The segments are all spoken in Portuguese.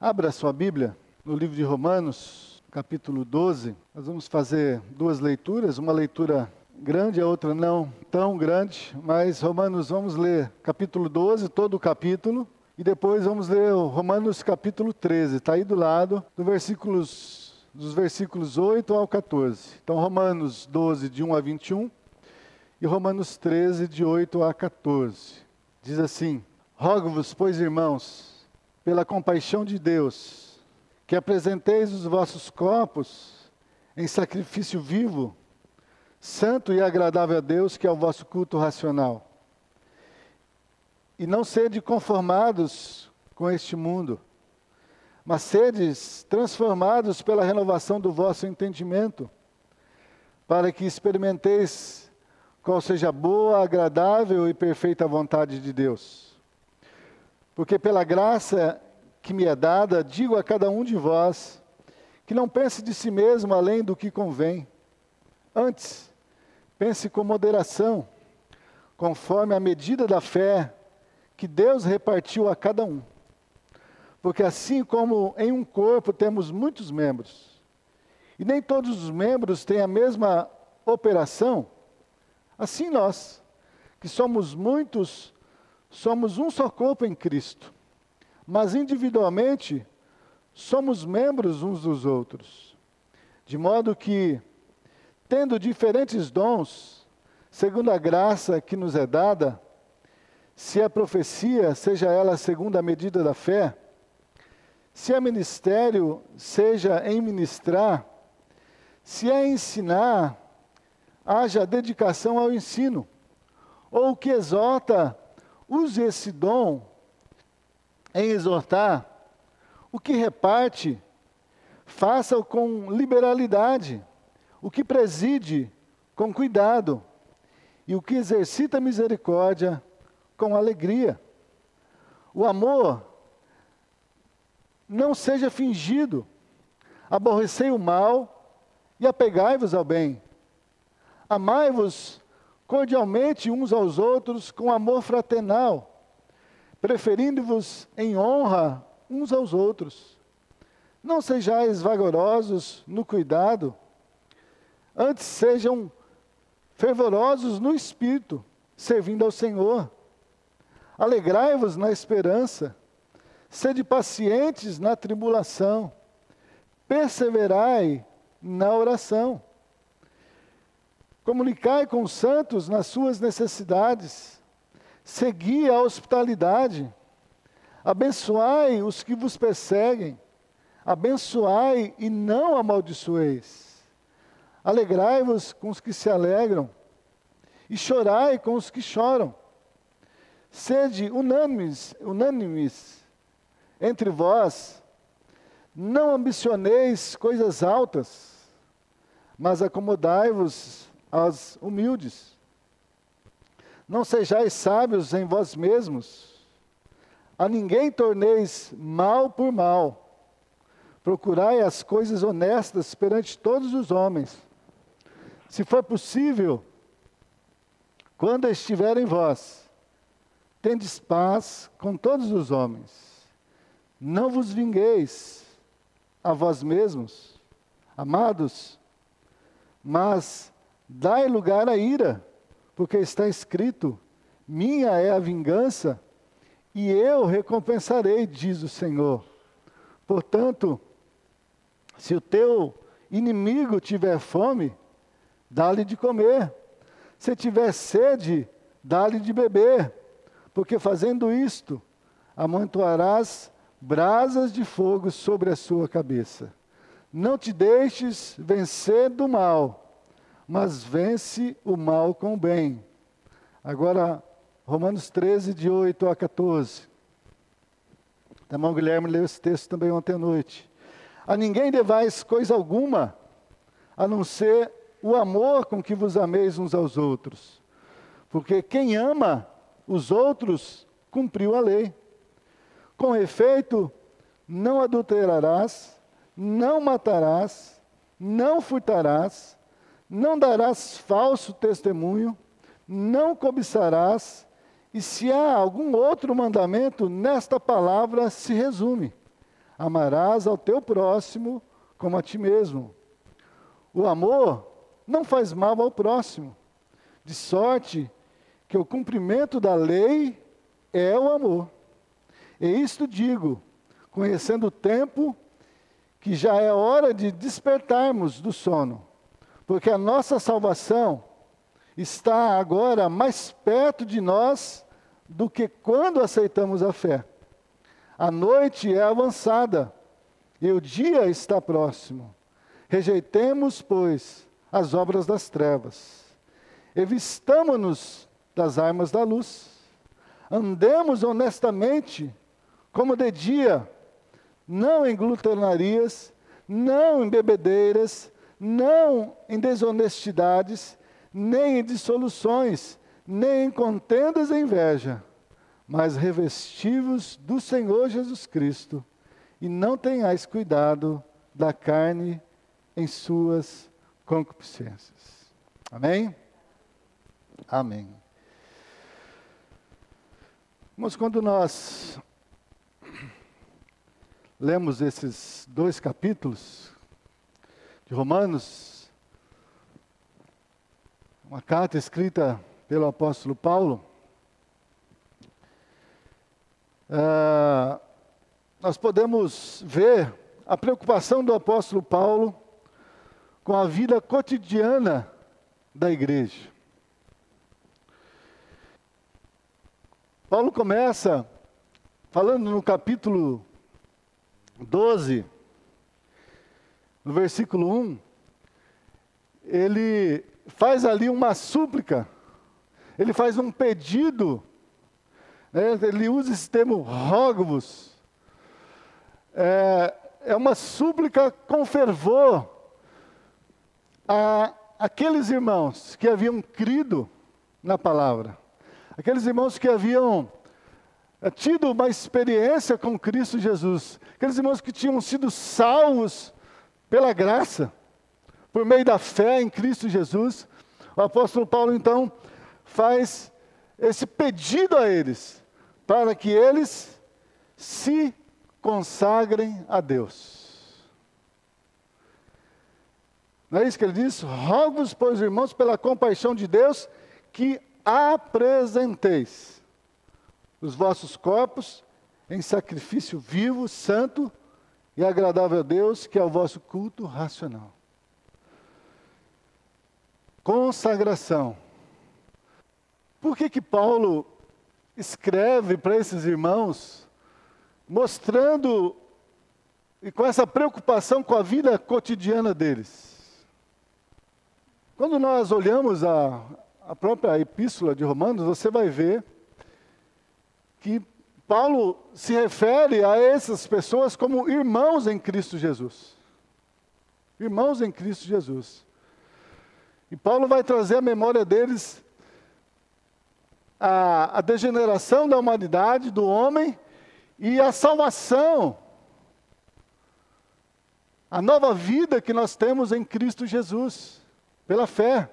Abra sua Bíblia no livro de Romanos, capítulo 12. Nós vamos fazer duas leituras, uma leitura grande, a outra não tão grande, mas Romanos, vamos ler capítulo 12, todo o capítulo, e depois vamos ler Romanos capítulo 13, está aí do lado, do versículos, dos versículos 8 ao 14. Então, Romanos 12, de 1 a 21, e Romanos 13, de 8 a 14. Diz assim: Rogo-vos, pois, irmãos, pela compaixão de Deus, que apresenteis os vossos corpos em sacrifício vivo, santo e agradável a Deus, que é o vosso culto racional. E não sede conformados com este mundo, mas sedes transformados pela renovação do vosso entendimento, para que experimenteis qual seja boa, agradável e perfeita vontade de Deus. Porque pela graça que me é dada, digo a cada um de vós, que não pense de si mesmo além do que convém. Antes, pense com moderação, conforme a medida da fé que Deus repartiu a cada um. Porque assim como em um corpo temos muitos membros, e nem todos os membros têm a mesma operação, Assim nós, que somos muitos, somos um só corpo em Cristo, mas individualmente somos membros uns dos outros. De modo que, tendo diferentes dons, segundo a graça que nos é dada, se a profecia, seja ela segundo a medida da fé, se é ministério, seja em ministrar, se é ensinar, haja dedicação ao ensino. Ou o que exorta, use esse dom em exortar. O que reparte, faça-o com liberalidade. O que preside, com cuidado. E o que exercita misericórdia, com alegria. O amor não seja fingido. Aborrecei o mal e apegai-vos ao bem. Amai-vos cordialmente uns aos outros com amor fraternal, preferindo-vos em honra uns aos outros. Não sejais vagarosos no cuidado, antes sejam fervorosos no espírito, servindo ao Senhor. Alegrai-vos na esperança, sede pacientes na tribulação, perseverai na oração. Comunicai com os santos nas suas necessidades. Segui a hospitalidade. Abençoai os que vos perseguem. Abençoai e não amaldiçoeis. Alegrai-vos com os que se alegram. E chorai com os que choram. Sede unânimes, unânimes entre vós. Não ambicioneis coisas altas, mas acomodai-vos aos humildes. Não sejais sábios em vós mesmos, a ninguém torneis mal por mal. Procurai as coisas honestas perante todos os homens. Se for possível, quando estiver em vós, tendes paz com todos os homens. Não vos vingueis a vós mesmos, amados, mas Dai lugar à ira, porque está escrito: Minha é a vingança, e eu recompensarei, diz o Senhor. Portanto, se o teu inimigo tiver fome, dá-lhe de comer. Se tiver sede, dá-lhe de beber, porque fazendo isto, amontoarás brasas de fogo sobre a sua cabeça. Não te deixes vencer do mal mas vence o mal com o bem. Agora, Romanos 13, de 8 a 14. A irmão Guilherme leu esse texto também ontem à noite. A ninguém devais coisa alguma, a não ser o amor com que vos ameis uns aos outros. Porque quem ama os outros cumpriu a lei. Com efeito, não adulterarás, não matarás, não furtarás, não darás falso testemunho, não cobiçarás, e se há algum outro mandamento, nesta palavra se resume: Amarás ao teu próximo como a ti mesmo. O amor não faz mal ao próximo, de sorte que o cumprimento da lei é o amor. E isto digo, conhecendo o tempo, que já é hora de despertarmos do sono, porque a nossa salvação está agora mais perto de nós do que quando aceitamos a fé. A noite é avançada e o dia está próximo. Rejeitemos, pois, as obras das trevas. Evistamo-nos das armas da luz. Andemos honestamente, como de dia, não em glutonarias, não em bebedeiras, não em desonestidades, nem em dissoluções, nem em contendas e inveja, mas revestivos do Senhor Jesus Cristo, e não tenhais cuidado da carne em suas concupiscências. Amém? Amém. Mas quando nós lemos esses dois capítulos de Romanos, uma carta escrita pelo apóstolo Paulo, uh, nós podemos ver a preocupação do apóstolo Paulo com a vida cotidiana da igreja. Paulo começa falando no capítulo 12, no versículo 1, ele faz ali uma súplica, ele faz um pedido, né? ele usa esse termo rogo-vos, é, é uma súplica com fervor a aqueles irmãos que haviam crido na palavra, aqueles irmãos que haviam é, tido uma experiência com Cristo Jesus, aqueles irmãos que tinham sido salvos pela graça, por meio da fé em Cristo Jesus, o apóstolo Paulo então faz esse pedido a eles, para que eles se consagrem a Deus. Não é isso que ele diz? Rogo-vos, pois, irmãos, pela compaixão de Deus, que apresenteis os vossos corpos em sacrifício vivo, santo e agradável a Deus, que é o vosso culto racional. Consagração. Por que que Paulo escreve para esses irmãos mostrando e com essa preocupação com a vida cotidiana deles? Quando nós olhamos a, a própria epístola de Romanos, você vai ver que Paulo se refere a essas pessoas como irmãos em Cristo Jesus. Irmãos em Cristo Jesus. E Paulo vai trazer à memória deles a, a degeneração da humanidade, do homem, e a salvação, a nova vida que nós temos em Cristo Jesus, pela fé.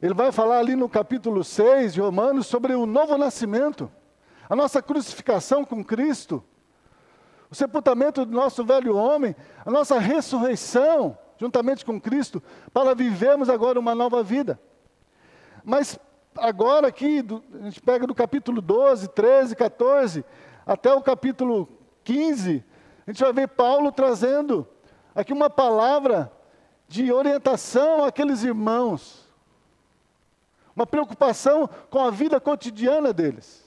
Ele vai falar ali no capítulo 6 de Romanos sobre o novo nascimento a nossa crucificação com Cristo, o sepultamento do nosso velho homem, a nossa ressurreição juntamente com Cristo, para vivermos agora uma nova vida. Mas agora aqui, do, a gente pega do capítulo 12, 13, 14, até o capítulo 15, a gente vai ver Paulo trazendo aqui uma palavra de orientação àqueles irmãos, uma preocupação com a vida cotidiana deles.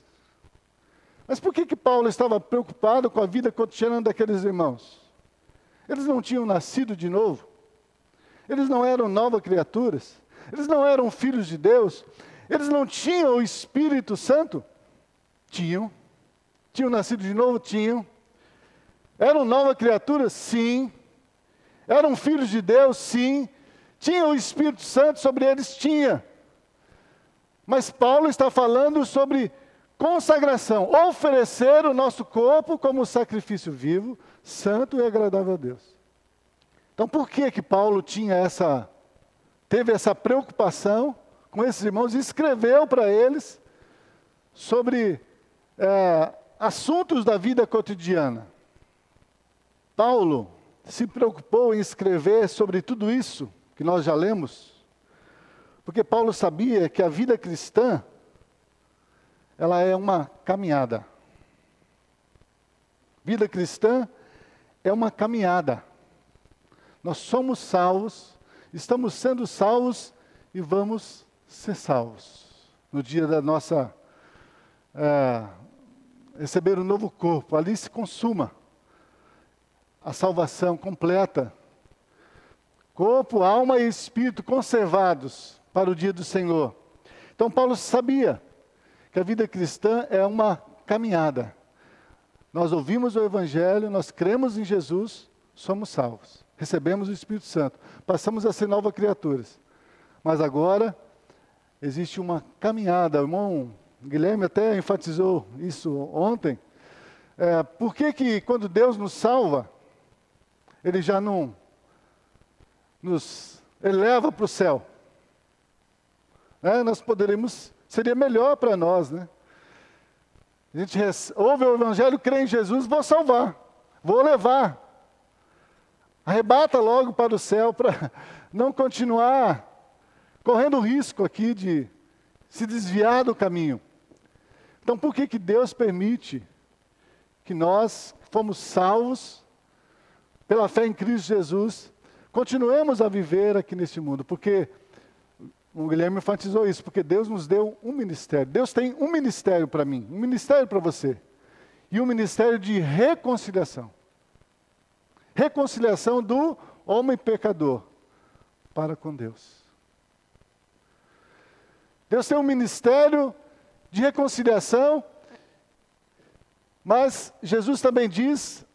Mas por que, que Paulo estava preocupado com a vida cotidiana daqueles irmãos? Eles não tinham nascido de novo, eles não eram novas criaturas, eles não eram filhos de Deus, eles não tinham o Espírito Santo? Tinham. Tinham nascido de novo? Tinham. Eram novas criaturas? Sim. Eram filhos de Deus? Sim. Tinham o Espírito Santo sobre eles? Tinha. Mas Paulo está falando sobre Consagração, oferecer o nosso corpo como sacrifício vivo, santo e agradável a Deus. Então, por que que Paulo tinha essa teve essa preocupação com esses irmãos e escreveu para eles sobre é, assuntos da vida cotidiana? Paulo se preocupou em escrever sobre tudo isso que nós já lemos, porque Paulo sabia que a vida cristã ela é uma caminhada. Vida cristã é uma caminhada. Nós somos salvos, estamos sendo salvos e vamos ser salvos. No dia da nossa. É, receber um novo corpo, ali se consuma a salvação completa. Corpo, alma e espírito conservados para o dia do Senhor. Então, Paulo sabia que a vida cristã é uma caminhada. Nós ouvimos o Evangelho, nós cremos em Jesus, somos salvos. Recebemos o Espírito Santo, passamos a ser novas criaturas. Mas agora existe uma caminhada. O irmão Guilherme até enfatizou isso ontem. É, por que, que quando Deus nos salva, Ele já não nos eleva para o céu? É, nós poderíamos, seria melhor para nós, né? A gente ouve o Evangelho, crê em Jesus, vou salvar, vou levar. Arrebata logo para o céu para não continuar correndo o risco aqui de se desviar do caminho. Então, por que, que Deus permite que nós, fomos salvos pela fé em Cristo Jesus, continuemos a viver aqui neste mundo? Porque o Guilherme enfatizou isso, porque Deus nos deu um ministério. Deus tem um ministério para mim, um ministério para você. E um ministério de reconciliação. Reconciliação do homem pecador para com Deus. Deus tem um ministério de reconciliação, mas Jesus também diz,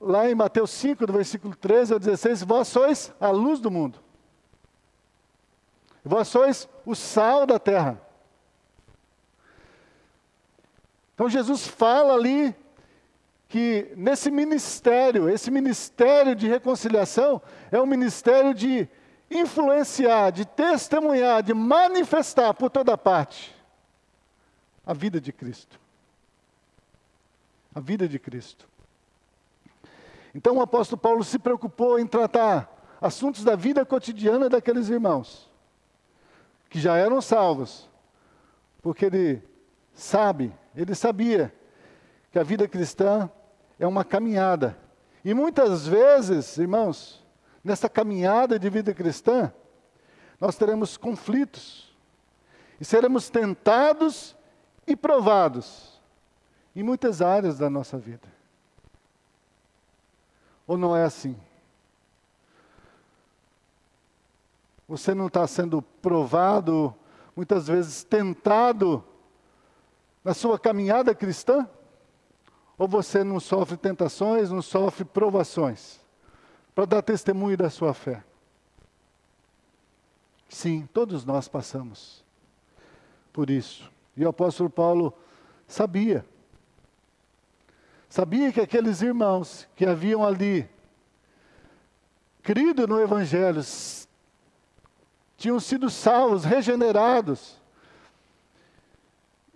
lá em Mateus 5, do versículo 13 ao 16: Vós sois a luz do mundo. Vós sois o sal da terra. Então Jesus fala ali que nesse ministério, esse ministério de reconciliação, é um ministério de influenciar, de testemunhar, de manifestar por toda parte a vida de Cristo. A vida de Cristo. Então o apóstolo Paulo se preocupou em tratar assuntos da vida cotidiana daqueles irmãos que já eram salvos, porque ele sabe, ele sabia que a vida cristã é uma caminhada. E muitas vezes, irmãos, nessa caminhada de vida cristã, nós teremos conflitos e seremos tentados e provados em muitas áreas da nossa vida. Ou não é assim? Você não está sendo provado, muitas vezes tentado na sua caminhada cristã? Ou você não sofre tentações, não sofre provações para dar testemunho da sua fé? Sim, todos nós passamos por isso. E o apóstolo Paulo sabia. Sabia que aqueles irmãos que haviam ali crido no Evangelho, tinham sido salvos, regenerados.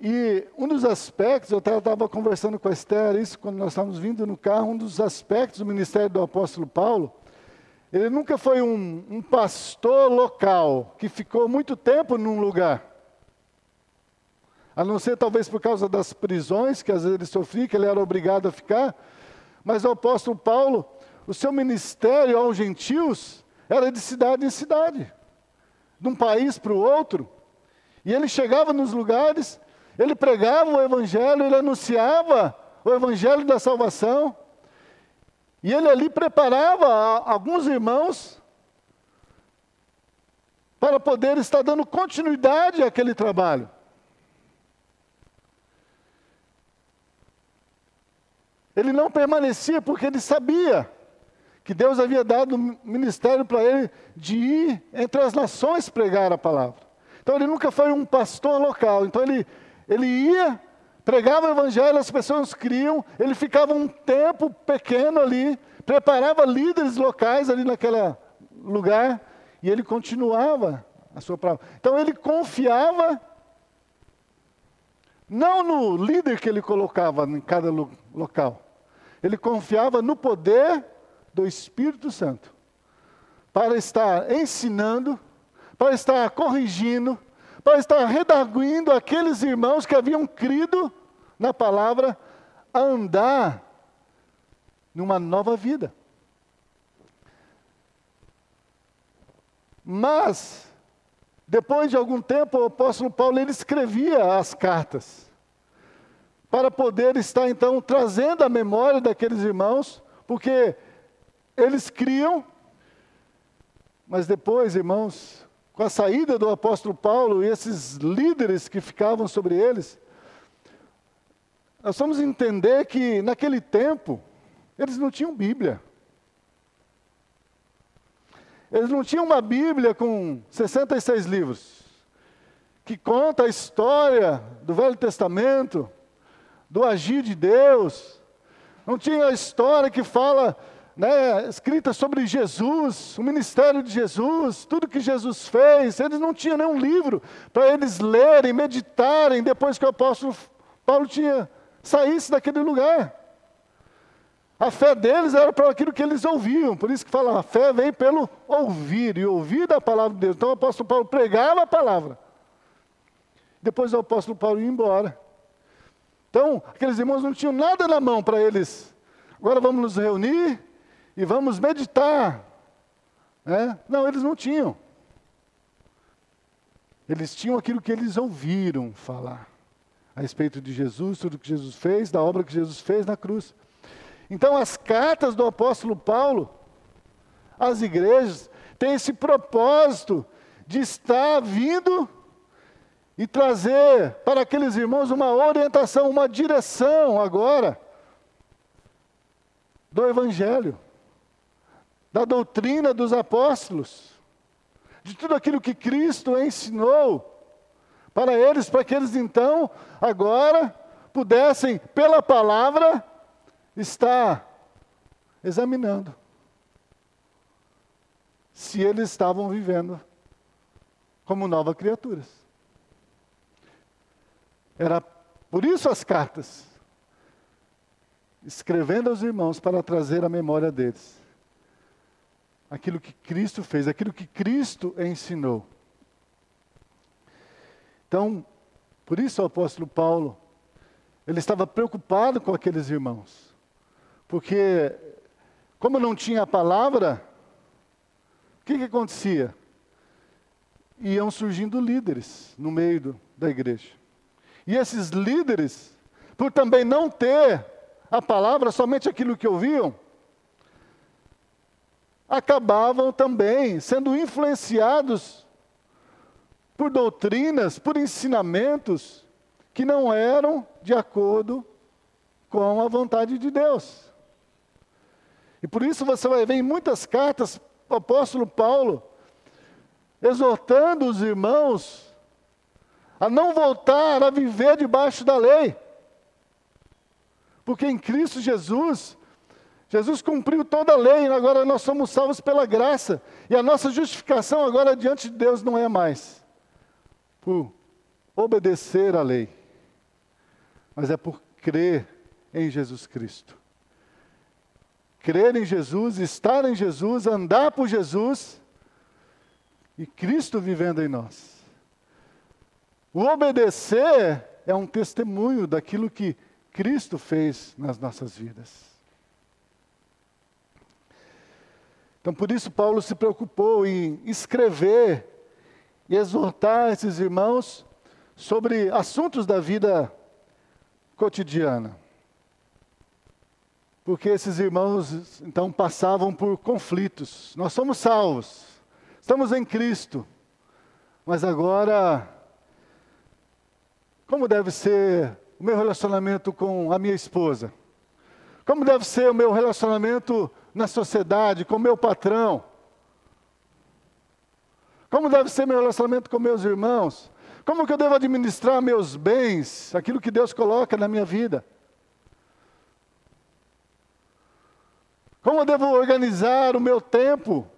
E um dos aspectos, eu estava conversando com a Esther, isso quando nós estávamos vindo no carro, um dos aspectos do ministério do apóstolo Paulo, ele nunca foi um, um pastor local que ficou muito tempo num lugar. A não ser talvez por causa das prisões que às vezes ele sofria, que ele era obrigado a ficar. Mas o apóstolo Paulo, o seu ministério aos gentios era de cidade em cidade de um país para o outro. E ele chegava nos lugares, ele pregava o Evangelho, ele anunciava o Evangelho da salvação. E ele ali preparava alguns irmãos para poder estar dando continuidade àquele trabalho. Ele não permanecia porque ele sabia que Deus havia dado ministério para ele de ir entre as nações pregar a palavra. Então ele nunca foi um pastor local. Então ele, ele ia, pregava o evangelho, as pessoas criam, ele ficava um tempo pequeno ali, preparava líderes locais ali naquele lugar, e ele continuava a sua palavra. Então ele confiava não no líder que ele colocava em cada local, ele confiava no poder do Espírito Santo para estar ensinando, para estar corrigindo, para estar redarguindo aqueles irmãos que haviam crido na palavra a andar numa nova vida. Mas, depois de algum tempo, o apóstolo Paulo ele escrevia as cartas para poder estar então trazendo a memória daqueles irmãos, porque eles criam, mas depois, irmãos, com a saída do apóstolo Paulo e esses líderes que ficavam sobre eles, nós vamos entender que naquele tempo eles não tinham Bíblia. Eles não tinham uma Bíblia com 66 livros, que conta a história do Velho Testamento, do agir de Deus. Não tinha a história que fala, né, escrita sobre Jesus, o ministério de Jesus, tudo que Jesus fez. Eles não tinham nenhum livro para eles lerem, meditarem depois que o apóstolo Paulo tinha saísse daquele lugar. A fé deles era para aquilo que eles ouviam, por isso que fala, a fé vem pelo ouvir e ouvir da palavra de Deus. Então o apóstolo Paulo pregava a palavra. Depois o apóstolo Paulo ia embora. Então, aqueles irmãos não tinham nada na mão para eles. Agora vamos nos reunir e vamos meditar. É? Não, eles não tinham. Eles tinham aquilo que eles ouviram falar a respeito de Jesus, tudo que Jesus fez, da obra que Jesus fez na cruz. Então, as cartas do apóstolo Paulo às igrejas têm esse propósito de estar vindo e trazer para aqueles irmãos uma orientação, uma direção agora do Evangelho, da doutrina dos apóstolos, de tudo aquilo que Cristo ensinou para eles, para que eles então, agora, pudessem, pela palavra, estar examinando se eles estavam vivendo como novas criaturas. Era por isso as cartas, escrevendo aos irmãos para trazer a memória deles aquilo que Cristo fez, aquilo que Cristo ensinou. Então, por isso o apóstolo Paulo, ele estava preocupado com aqueles irmãos, porque como não tinha a palavra, o que, que acontecia? Iam surgindo líderes no meio do, da igreja. E esses líderes, por também não ter a palavra, somente aquilo que ouviam, acabavam também sendo influenciados por doutrinas, por ensinamentos que não eram de acordo com a vontade de Deus. E por isso você vai ver em muitas cartas o apóstolo Paulo exortando os irmãos a não voltar a viver debaixo da lei. Porque em Cristo Jesus, Jesus cumpriu toda a lei, agora nós somos salvos pela graça. E a nossa justificação agora diante de Deus não é mais por obedecer à lei, mas é por crer em Jesus Cristo. Crer em Jesus, estar em Jesus, andar por Jesus e Cristo vivendo em nós. O obedecer é um testemunho daquilo que Cristo fez nas nossas vidas. Então, por isso, Paulo se preocupou em escrever e exortar esses irmãos sobre assuntos da vida cotidiana. Porque esses irmãos, então, passavam por conflitos. Nós somos salvos, estamos em Cristo, mas agora como deve ser o meu relacionamento com a minha esposa? Como deve ser o meu relacionamento na sociedade, com meu patrão? Como deve ser meu relacionamento com meus irmãos? Como que eu devo administrar meus bens, aquilo que Deus coloca na minha vida? Como eu devo organizar o meu tempo?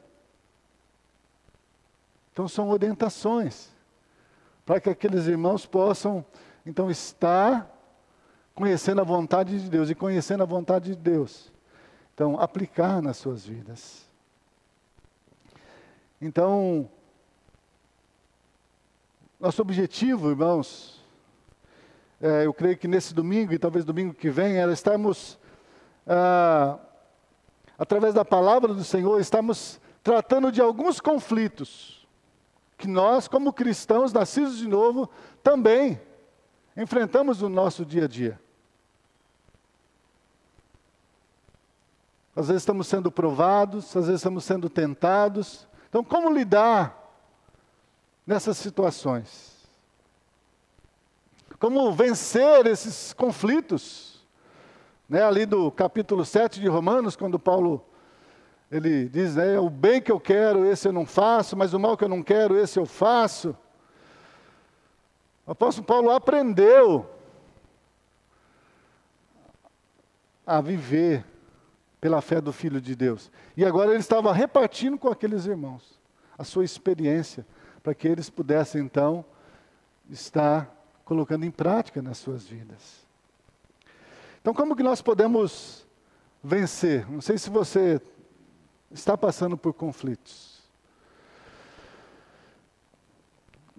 Então são orientações para que aqueles irmãos possam então estar conhecendo a vontade de Deus e conhecendo a vontade de Deus. Então, aplicar nas suas vidas. Então, nosso objetivo, irmãos, é, eu creio que nesse domingo e talvez domingo que vem, era estarmos, ah, através da palavra do Senhor, estamos tratando de alguns conflitos que nós, como cristãos nascidos de novo, também enfrentamos no nosso dia a dia. Às vezes estamos sendo provados, às vezes estamos sendo tentados. Então, como lidar nessas situações? Como vencer esses conflitos? Né, ali do capítulo 7 de Romanos, quando Paulo ele diz, né, o bem que eu quero, esse eu não faço, mas o mal que eu não quero, esse eu faço. O apóstolo Paulo aprendeu a viver pela fé do Filho de Deus. E agora ele estava repartindo com aqueles irmãos a sua experiência, para que eles pudessem então estar colocando em prática nas suas vidas. Então, como que nós podemos vencer? Não sei se você está passando por conflitos.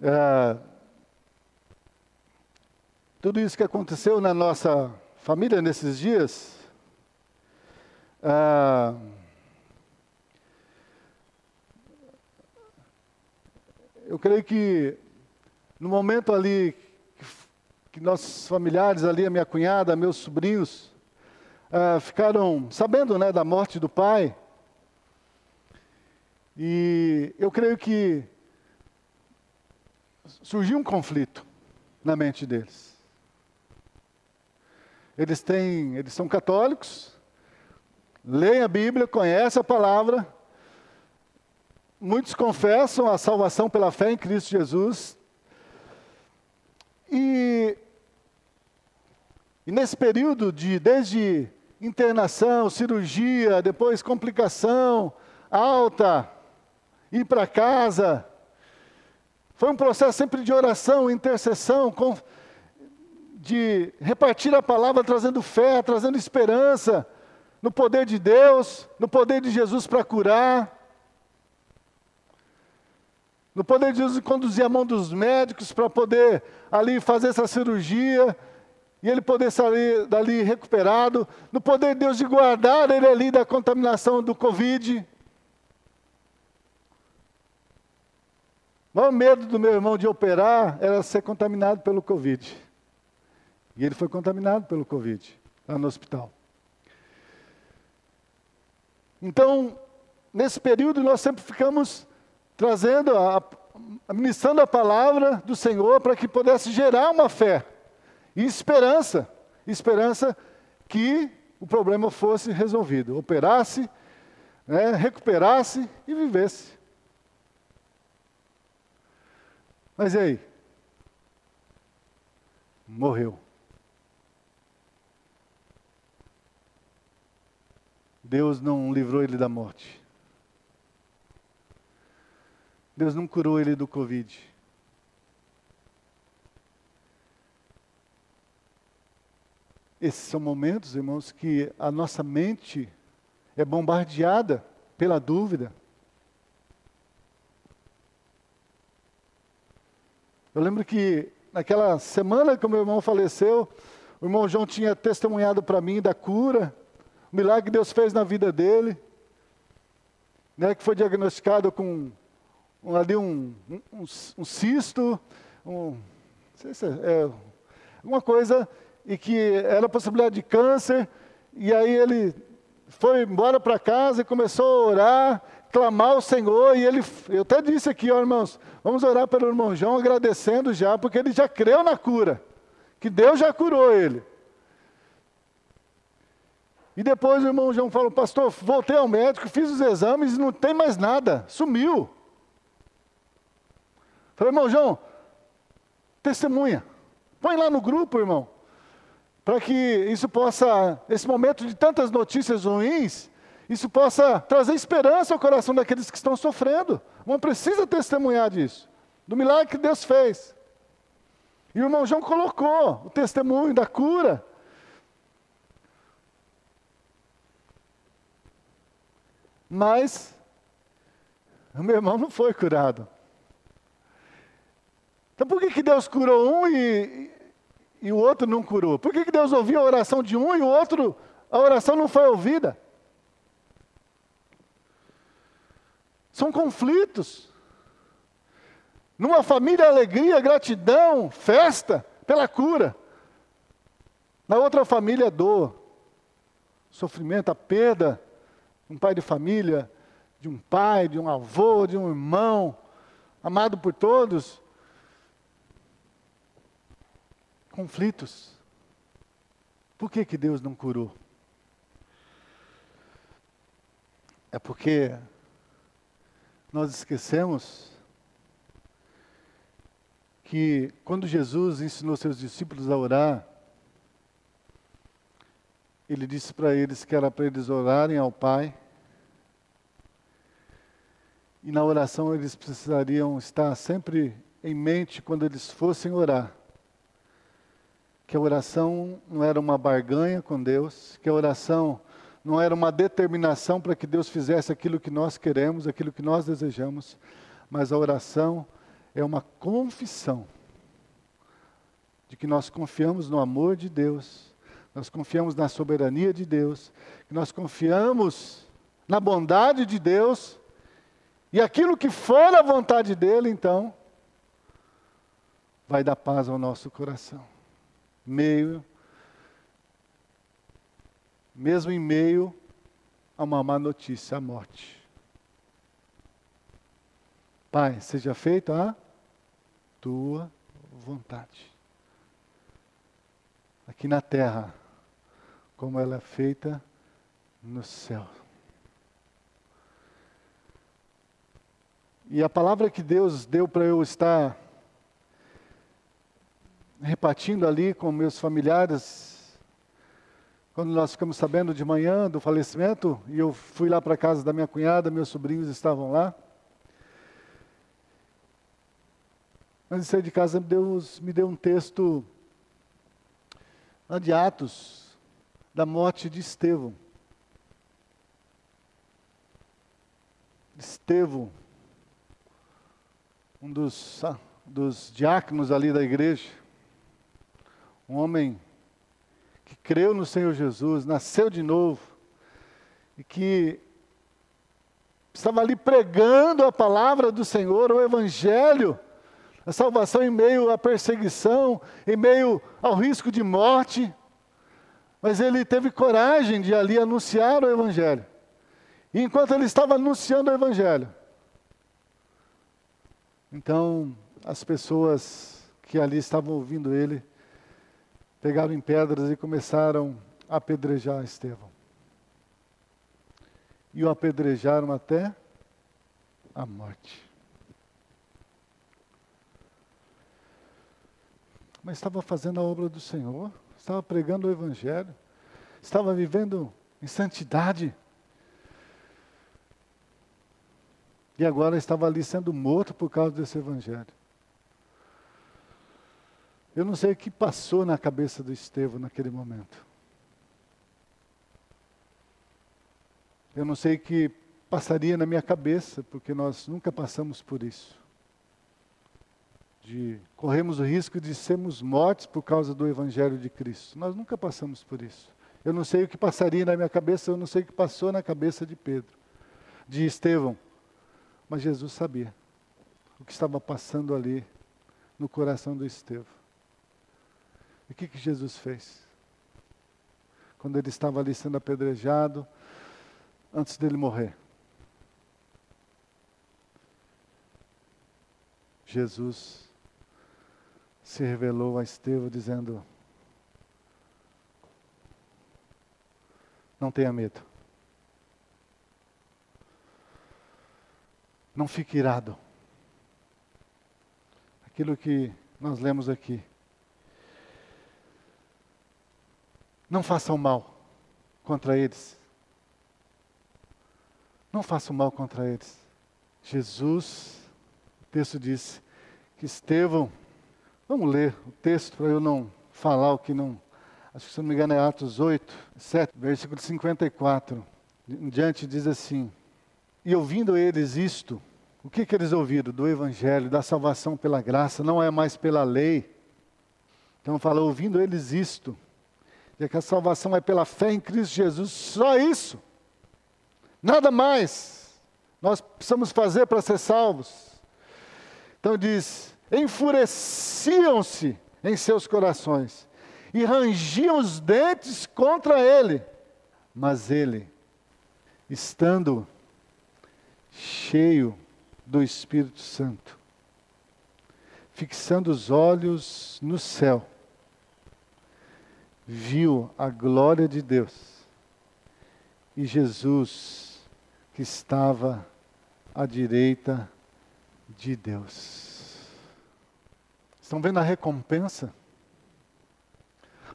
É, tudo isso que aconteceu na nossa família nesses dias ah, eu creio que no momento ali que nossos familiares ali, a minha cunhada, meus sobrinhos, ah, ficaram sabendo né, da morte do pai. E eu creio que surgiu um conflito na mente deles. Eles têm, eles são católicos, leem a Bíblia, conhecem a palavra. Muitos confessam a salvação pela fé em Cristo Jesus. E, e nesse período de desde internação, cirurgia, depois complicação, alta, ir para casa, foi um processo sempre de oração, intercessão, de repartir a palavra, trazendo fé, trazendo esperança no poder de Deus, no poder de Jesus para curar, no poder de Jesus conduzir a mão dos médicos para poder ali fazer essa cirurgia e ele poder sair dali recuperado, no poder de Deus de guardar ele ali da contaminação do Covid. O maior medo do meu irmão de operar era ser contaminado pelo Covid. E ele foi contaminado pelo Covid lá no hospital. Então, nesse período, nós sempre ficamos trazendo, a, ministrando a palavra do Senhor para que pudesse gerar uma fé e esperança esperança que o problema fosse resolvido, operasse, né, recuperasse e vivesse. Mas e aí? Morreu. Deus não livrou ele da morte. Deus não curou ele do Covid. Esses são momentos, irmãos, que a nossa mente é bombardeada pela dúvida. Eu lembro que naquela semana que o meu irmão faleceu, o irmão João tinha testemunhado para mim da cura o milagre que Deus fez na vida dele, né, que foi diagnosticado com um, ali um, um, um cisto, um, se é, é, uma coisa, e que era possibilidade de câncer, e aí ele foi embora para casa e começou a orar, clamar ao Senhor, e ele, eu até disse aqui, ó irmãos, vamos orar pelo irmão João, agradecendo já, porque ele já creu na cura, que Deus já curou ele. E depois o irmão João falou, pastor, voltei ao médico, fiz os exames e não tem mais nada, sumiu. Falei, irmão João, testemunha. Põe lá no grupo, irmão. Para que isso possa, esse momento de tantas notícias ruins, isso possa trazer esperança ao coração daqueles que estão sofrendo. Não precisa testemunhar disso, do milagre que Deus fez. E o irmão João colocou o testemunho da cura. Mas o meu irmão não foi curado. Então por que, que Deus curou um e, e o outro não curou? Por que, que Deus ouviu a oração de um e o outro, a oração não foi ouvida? São conflitos. Numa família, alegria, gratidão, festa pela cura. Na outra família, dor, sofrimento, a perda. Um pai de família, de um pai, de um avô, de um irmão, amado por todos. Conflitos. Por que, que Deus não curou? É porque nós esquecemos que quando Jesus ensinou seus discípulos a orar, ele disse para eles que era para eles orarem ao Pai. E na oração eles precisariam estar sempre em mente quando eles fossem orar. Que a oração não era uma barganha com Deus, que a oração não era uma determinação para que Deus fizesse aquilo que nós queremos, aquilo que nós desejamos, mas a oração é uma confissão de que nós confiamos no amor de Deus, nós confiamos na soberania de Deus, que nós confiamos na bondade de Deus, e aquilo que for a vontade dele, então, vai dar paz ao nosso coração. Meio mesmo em meio a uma má notícia, a morte. Pai, seja feita a tua vontade. Aqui na terra, como ela é feita no céu. E a palavra que Deus deu para eu estar repartindo ali com meus familiares quando nós ficamos sabendo de manhã do falecimento, e eu fui lá para a casa da minha cunhada, meus sobrinhos estavam lá. Antes de sair de casa, Deus me deu um texto de Atos, da morte de Estevão. Estevão, um dos, ah, dos diáconos ali da igreja, um homem que creu no Senhor Jesus, nasceu de novo, e que estava ali pregando a palavra do Senhor, o Evangelho, a salvação em meio à perseguição, em meio ao risco de morte. Mas ele teve coragem de ali anunciar o Evangelho. E enquanto ele estava anunciando o Evangelho, então as pessoas que ali estavam ouvindo ele pegaram em pedras e começaram a apedrejar Estevão. E o apedrejaram até a morte. Mas estava fazendo a obra do Senhor, estava pregando o Evangelho, estava vivendo em santidade. E agora estava ali sendo morto por causa desse Evangelho. Eu não sei o que passou na cabeça do Estevão naquele momento. Eu não sei o que passaria na minha cabeça, porque nós nunca passamos por isso. De corremos o risco de sermos mortos por causa do evangelho de Cristo. Nós nunca passamos por isso. Eu não sei o que passaria na minha cabeça, eu não sei o que passou na cabeça de Pedro, de Estevão. Mas Jesus sabia o que estava passando ali no coração do Estevão. E o que, que Jesus fez? Quando ele estava ali sendo apedrejado, antes dele morrer. Jesus se revelou a Estevão dizendo: Não tenha medo. Não fique irado. Aquilo que nós lemos aqui. Não façam mal contra eles. Não façam mal contra eles. Jesus, o texto disse que Estevão, vamos ler o texto para eu não falar o que não. Acho que se não me engano é Atos 8, 7, versículo 54. Em diante diz assim: E ouvindo eles isto, o que, que eles ouviram? Do Evangelho, da salvação pela graça, não é mais pela lei. Então fala, ouvindo eles isto, de que a salvação é pela fé em Cristo Jesus, só isso. Nada mais. Nós precisamos fazer para ser salvos. Então diz: enfureciam-se em seus corações e rangiam os dentes contra ele. Mas ele, estando cheio do Espírito Santo, fixando os olhos no céu, viu a glória de Deus e Jesus que estava à direita de Deus. Estão vendo a recompensa?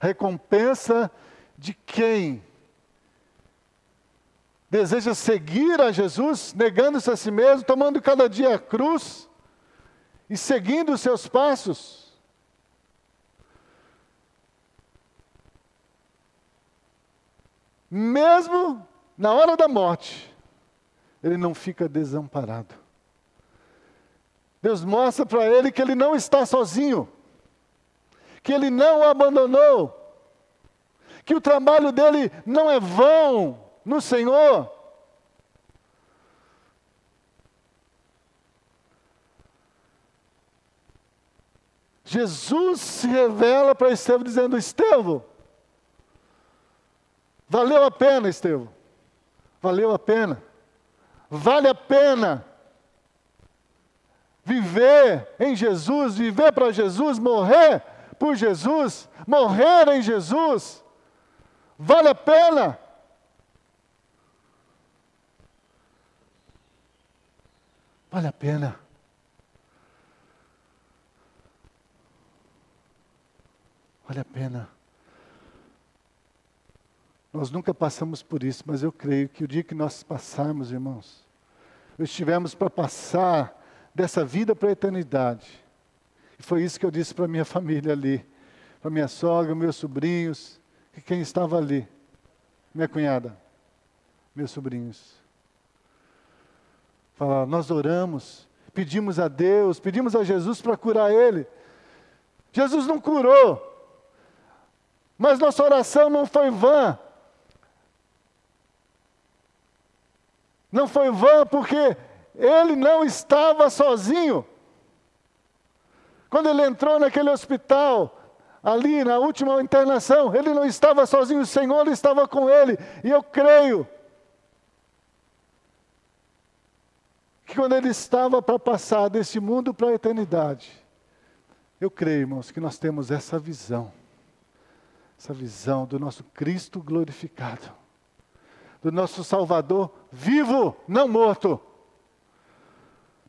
Recompensa de quem deseja seguir a Jesus, negando-se a si mesmo, tomando cada dia a cruz e seguindo os seus passos. Mesmo na hora da morte, ele não fica desamparado. Deus mostra para ele que ele não está sozinho, que ele não o abandonou, que o trabalho dele não é vão, no Senhor. Jesus se revela para Estevão dizendo: Estevão, valeu a pena, Estevão, valeu a pena, vale a pena viver em Jesus, viver para Jesus, morrer por Jesus, morrer em Jesus, vale a pena. Vale a pena. Vale a pena. Nós nunca passamos por isso, mas eu creio que o dia que nós passarmos, irmãos, estivermos para passar dessa vida para a eternidade. E foi isso que eu disse para minha família ali, para minha sogra, meus sobrinhos, e quem estava ali, minha cunhada, meus sobrinhos. Fala, nós oramos, pedimos a Deus, pedimos a Jesus para curar ele. Jesus não curou, mas nossa oração não foi vã. Não foi vã porque ele não estava sozinho. Quando ele entrou naquele hospital, ali na última internação, ele não estava sozinho, o Senhor estava com ele. E eu creio que quando ele estava para passar desse mundo para a eternidade, eu creio, irmãos, que nós temos essa visão, essa visão do nosso Cristo glorificado, do nosso Salvador vivo, não morto,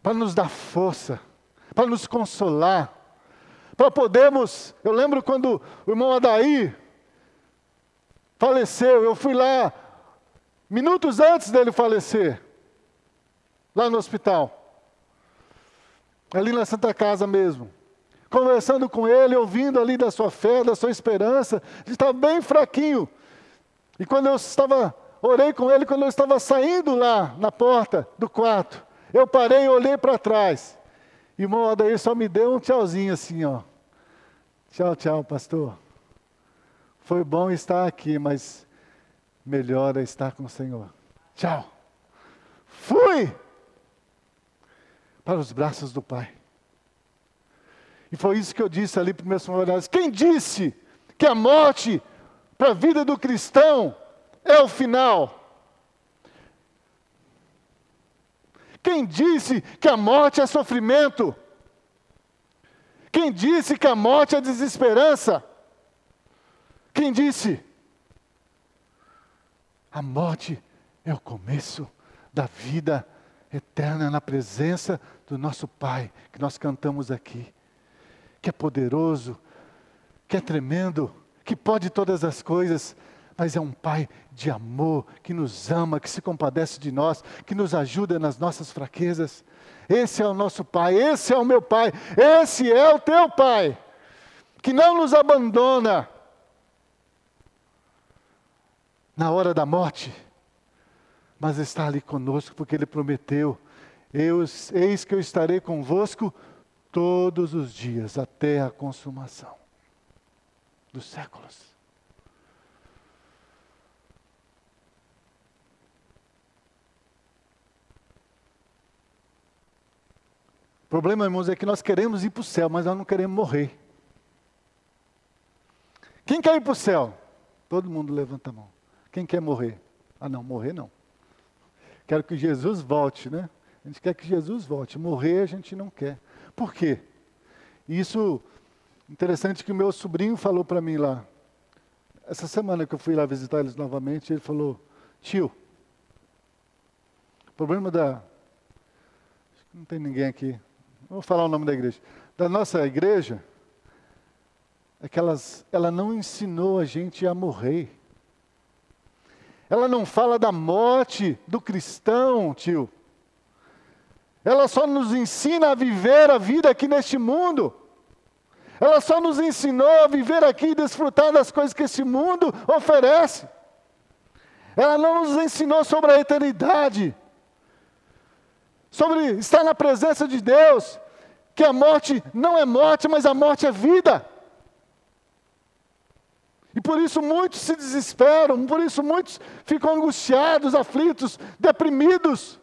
para nos dar força, para nos consolar, para podermos. Eu lembro quando o irmão Adair faleceu, eu fui lá, minutos antes dele falecer lá no hospital. Ali na Santa Casa mesmo. Conversando com ele, ouvindo ali da sua fé, da sua esperança. Ele estava bem fraquinho. E quando eu estava, orei com ele, quando eu estava saindo lá na porta do quarto, eu parei e olhei para trás. Irmão Adair só me deu um tchauzinho assim, ó. Tchau, tchau, pastor. Foi bom estar aqui, mas melhor é estar com o Senhor. Tchau. Fui! para os braços do Pai. E foi isso que eu disse ali para os meus familiares. Quem disse que a morte para a vida do cristão é o final? Quem disse que a morte é sofrimento? Quem disse que a morte é desesperança? Quem disse? A morte é o começo da vida eterna na presença do nosso Pai, que nós cantamos aqui, que é poderoso, que é tremendo, que pode todas as coisas, mas é um Pai de amor, que nos ama, que se compadece de nós, que nos ajuda nas nossas fraquezas. Esse é o nosso Pai, esse é o meu Pai, esse é o teu Pai, que não nos abandona na hora da morte mas está ali conosco porque Ele prometeu: eu, Eis que eu estarei convosco todos os dias até a consumação dos séculos. O problema, irmãos, é que nós queremos ir para o céu, mas nós não queremos morrer. Quem quer ir para o céu? Todo mundo levanta a mão. Quem quer morrer? Ah, não, morrer não. Quero que Jesus volte, né? A gente quer que Jesus volte. Morrer a gente não quer. Por quê? Isso, interessante que o meu sobrinho falou para mim lá. Essa semana que eu fui lá visitar eles novamente, ele falou: Tio, o problema da. Não tem ninguém aqui. Vou falar o nome da igreja. Da nossa igreja, é que elas, ela não ensinou a gente a morrer. Ela não fala da morte do cristão, tio. Ela só nos ensina a viver a vida aqui neste mundo. Ela só nos ensinou a viver aqui e desfrutar das coisas que esse mundo oferece. Ela não nos ensinou sobre a eternidade, sobre estar na presença de Deus, que a morte não é morte, mas a morte é vida. E por isso muitos se desesperam, por isso muitos ficam angustiados, aflitos, deprimidos,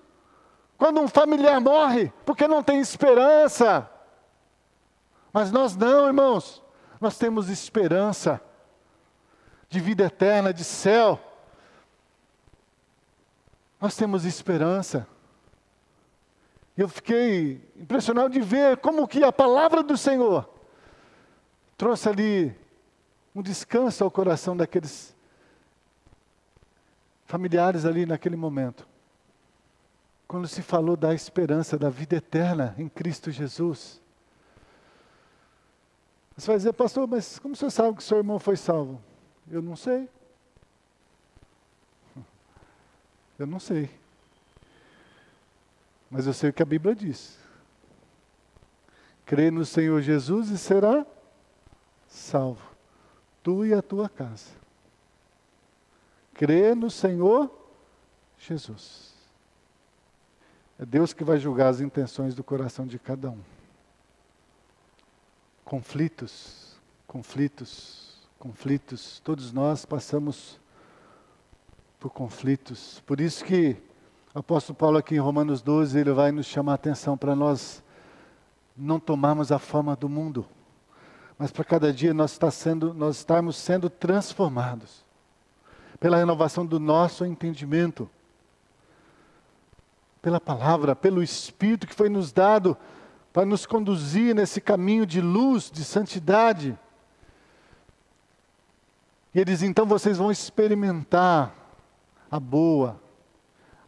quando um familiar morre, porque não tem esperança. Mas nós não, irmãos, nós temos esperança de vida eterna, de céu. Nós temos esperança. Eu fiquei impressionado de ver como que a palavra do Senhor trouxe ali um descanso ao coração daqueles familiares ali naquele momento. Quando se falou da esperança da vida eterna em Cristo Jesus. Você vai dizer, pastor, mas como você sabe que seu irmão foi salvo? Eu não sei. Eu não sei. Mas eu sei o que a Bíblia diz. Crê no Senhor Jesus e será salvo tu e a tua casa. Crê no Senhor Jesus. É Deus que vai julgar as intenções do coração de cada um. Conflitos, conflitos, conflitos. Todos nós passamos por conflitos. Por isso que o apóstolo Paulo aqui em Romanos 12, ele vai nos chamar a atenção para nós não tomarmos a forma do mundo mas para cada dia nós, está sendo, nós estarmos sendo transformados pela renovação do nosso entendimento, pela palavra, pelo Espírito que foi nos dado para nos conduzir nesse caminho de luz, de santidade. E eles então vocês vão experimentar a boa,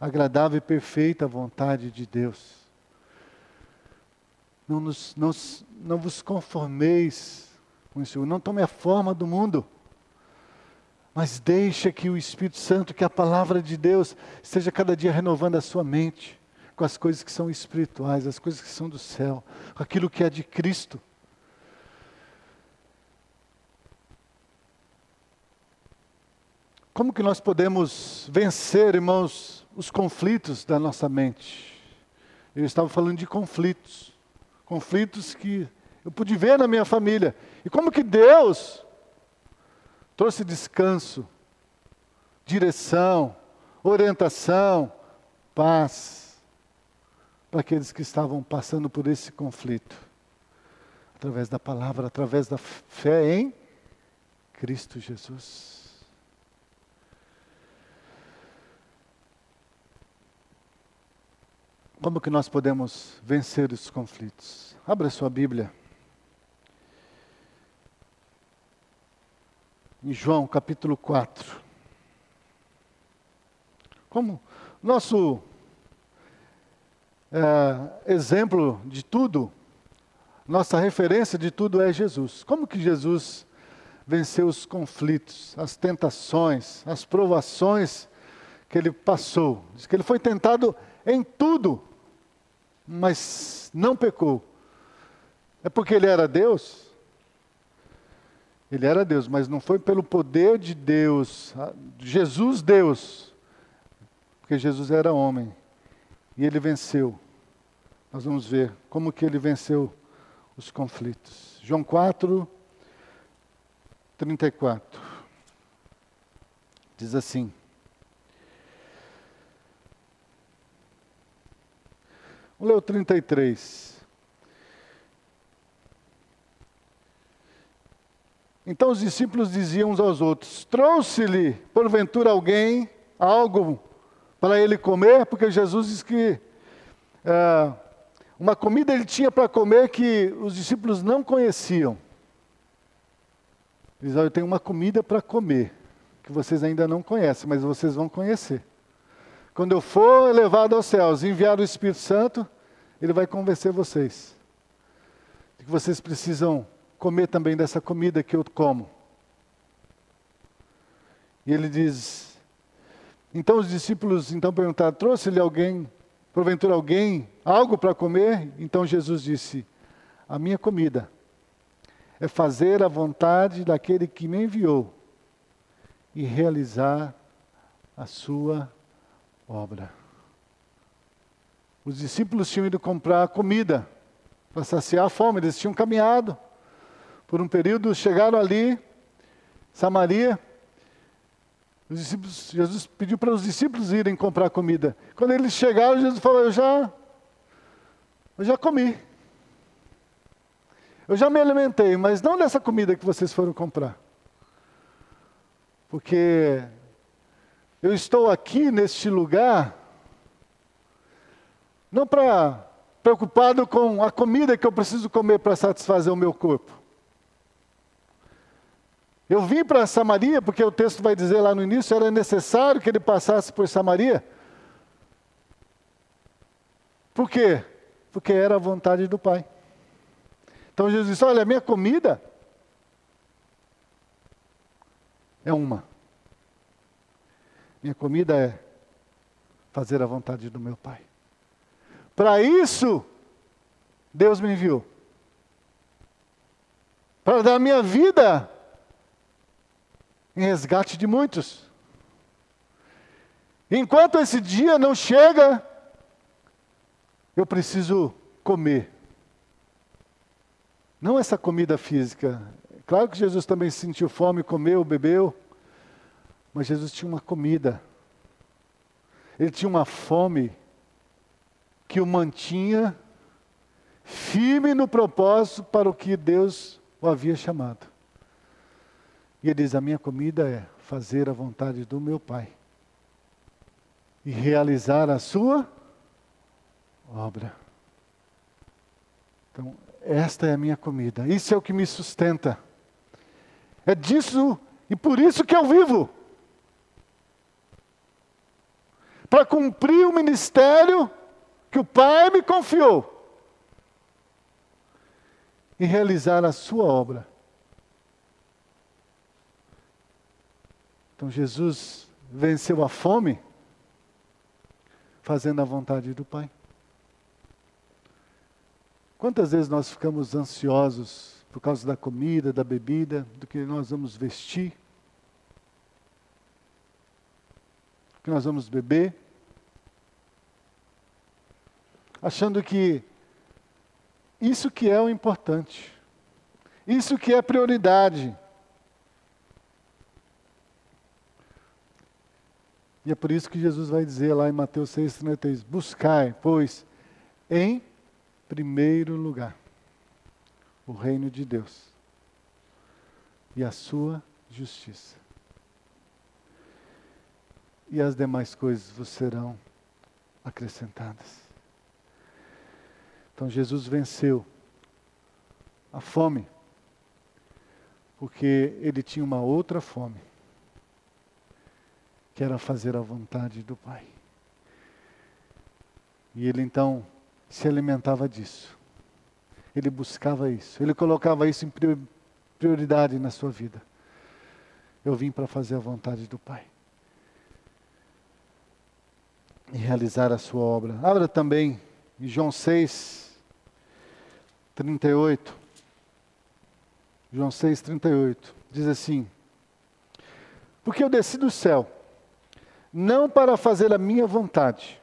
agradável e perfeita vontade de Deus. Não, nos, não, não vos conformeis com isso, não tome a forma do mundo, mas deixa que o Espírito Santo, que a palavra de Deus, esteja cada dia renovando a sua mente com as coisas que são espirituais, as coisas que são do céu, com aquilo que é de Cristo. Como que nós podemos vencer, irmãos, os conflitos da nossa mente? Eu estava falando de conflitos conflitos que eu pude ver na minha família. E como que Deus trouxe descanso, direção, orientação, paz para aqueles que estavam passando por esse conflito. Através da palavra, através da fé em Cristo Jesus. Como que nós podemos vencer os conflitos? Abra sua Bíblia. Em João capítulo 4. Como nosso é, exemplo de tudo, nossa referência de tudo é Jesus. Como que Jesus venceu os conflitos, as tentações, as provações que ele passou? Diz que ele foi tentado em tudo, mas não pecou. É porque ele era Deus? Ele era Deus, mas não foi pelo poder de Deus, Jesus Deus. Porque porque Jesus era homem e ele venceu. Nós vamos ver como que ele venceu os conflitos. João 4, 34. Diz assim: Vamos ler o 33. Então os discípulos diziam uns aos outros: Trouxe-lhe, porventura, alguém algo para ele comer? Porque Jesus disse que é, uma comida ele tinha para comer que os discípulos não conheciam. Ele diz: Eu tenho uma comida para comer, que vocês ainda não conhecem, mas vocês vão conhecer. Quando eu for elevado aos céus, enviar o Espírito Santo, ele vai convencer vocês de que vocês precisam comer também dessa comida que eu como. E ele diz: Então os discípulos então perguntaram: Trouxe-lhe alguém, porventura alguém, algo para comer? Então Jesus disse: A minha comida é fazer a vontade daquele que me enviou e realizar a sua obra. Os discípulos tinham ido comprar comida para saciar a fome, eles tinham caminhado por um período, chegaram ali, Samaria. Jesus pediu para os discípulos irem comprar comida. Quando eles chegaram, Jesus falou: Eu já, eu já comi. Eu já me alimentei, mas não dessa comida que vocês foram comprar. Porque eu estou aqui neste lugar não para preocupado com a comida que eu preciso comer para satisfazer o meu corpo. Eu vim para Samaria porque o texto vai dizer lá no início era necessário que ele passasse por Samaria. Por quê? Porque era a vontade do Pai. Então Jesus disse: Olha, a minha comida é uma. Minha comida é fazer a vontade do meu Pai. Para isso, Deus me enviou. Para dar minha vida em resgate de muitos. Enquanto esse dia não chega, eu preciso comer. Não essa comida física. Claro que Jesus também sentiu fome, comeu, bebeu. Mas Jesus tinha uma comida. Ele tinha uma fome que o mantinha firme no propósito para o que Deus o havia chamado. E ele diz: A minha comida é fazer a vontade do meu Pai e realizar a sua obra. Então, esta é a minha comida, isso é o que me sustenta. É disso e por isso que eu vivo para cumprir o ministério que o Pai me confiou e realizar a sua obra. Então Jesus venceu a fome fazendo a vontade do Pai. Quantas vezes nós ficamos ansiosos por causa da comida, da bebida, do que nós vamos vestir, do que nós vamos beber? Achando que isso que é o importante, isso que é prioridade. E é por isso que Jesus vai dizer lá em Mateus 6,33: Buscai, pois, em primeiro lugar, o reino de Deus e a sua justiça. E as demais coisas vos serão acrescentadas. Então Jesus venceu a fome, porque ele tinha uma outra fome, que era fazer a vontade do Pai. E ele então se alimentava disso. Ele buscava isso, ele colocava isso em prioridade na sua vida. Eu vim para fazer a vontade do Pai. E realizar a sua obra. Abra também em João 6, 38. João 6, 38. Diz assim: Porque eu desci do céu, não para fazer a minha vontade,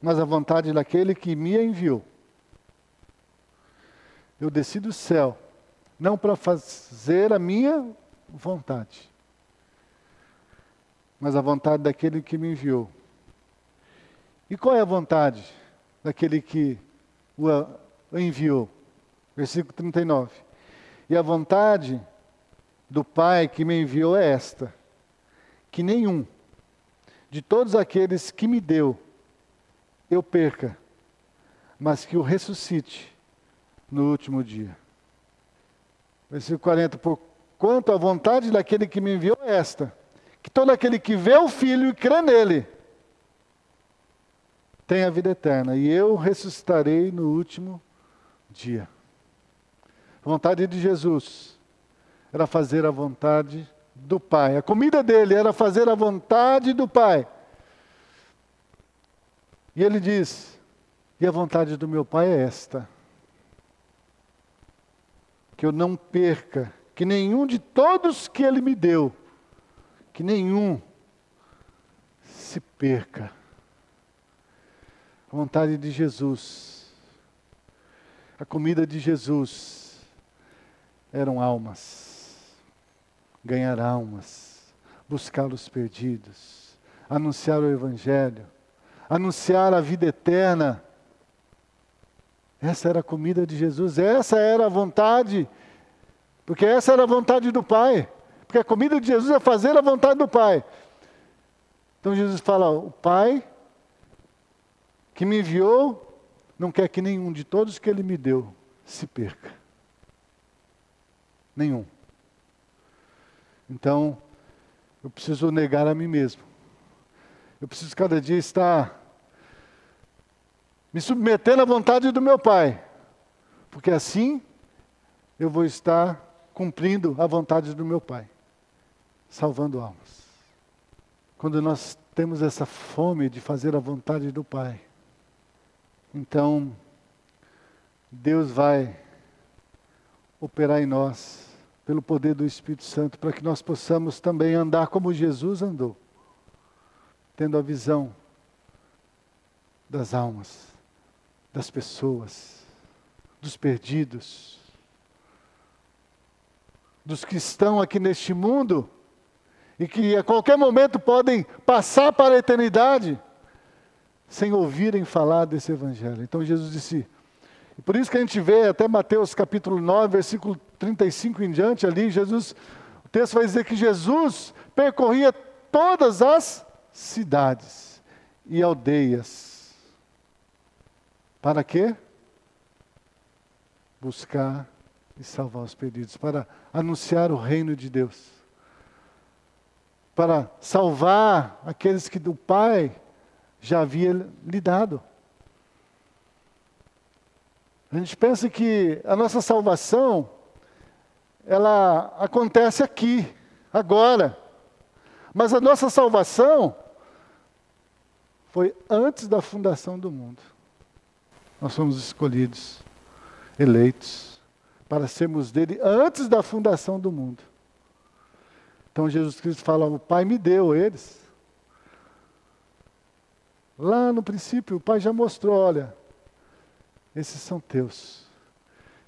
mas a vontade daquele que me enviou. Eu desci do céu, não para fazer a minha vontade, mas a vontade daquele que me enviou. E qual é a vontade daquele que o enviou? Versículo 39. E a vontade do Pai que me enviou é esta: que nenhum de todos aqueles que me deu eu perca, mas que o ressuscite no último dia. Versículo 40: Por quanto a vontade daquele que me enviou é esta: que todo aquele que vê o Filho e crê nele tem a vida eterna, e eu ressuscitarei no último dia. A vontade de Jesus era fazer a vontade do Pai. A comida dele era fazer a vontade do Pai. E ele diz: E a vontade do meu Pai é esta: que eu não perca, que nenhum de todos que ele me deu, que nenhum se perca. A vontade de Jesus, a comida de Jesus eram almas, ganhar almas, buscar os perdidos, anunciar o Evangelho, anunciar a vida eterna essa era a comida de Jesus, essa era a vontade, porque essa era a vontade do Pai. Porque a comida de Jesus é fazer a vontade do Pai. Então Jesus fala: o Pai que me enviou não quer que nenhum de todos que ele me deu se perca. Nenhum. Então, eu preciso negar a mim mesmo. Eu preciso cada dia estar me submetendo à vontade do meu Pai, porque assim eu vou estar cumprindo a vontade do meu Pai, salvando almas. Quando nós temos essa fome de fazer a vontade do Pai, então Deus vai operar em nós pelo poder do Espírito Santo para que nós possamos também andar como Jesus andou, tendo a visão das almas das pessoas, dos perdidos, dos que estão aqui neste mundo e que a qualquer momento podem passar para a eternidade sem ouvirem falar desse evangelho. Então Jesus disse, e por isso que a gente vê até Mateus capítulo 9, versículo 35 em diante ali, Jesus, o texto vai dizer que Jesus percorria todas as cidades e aldeias para quê? Buscar e salvar os perdidos, para anunciar o reino de Deus, para salvar aqueles que o Pai já havia lhe dado. A gente pensa que a nossa salvação ela acontece aqui, agora. Mas a nossa salvação foi antes da fundação do mundo. Nós somos escolhidos, eleitos, para sermos dele antes da fundação do mundo. Então Jesus Cristo fala: O Pai me deu eles. Lá no princípio, o Pai já mostrou: olha, esses são teus.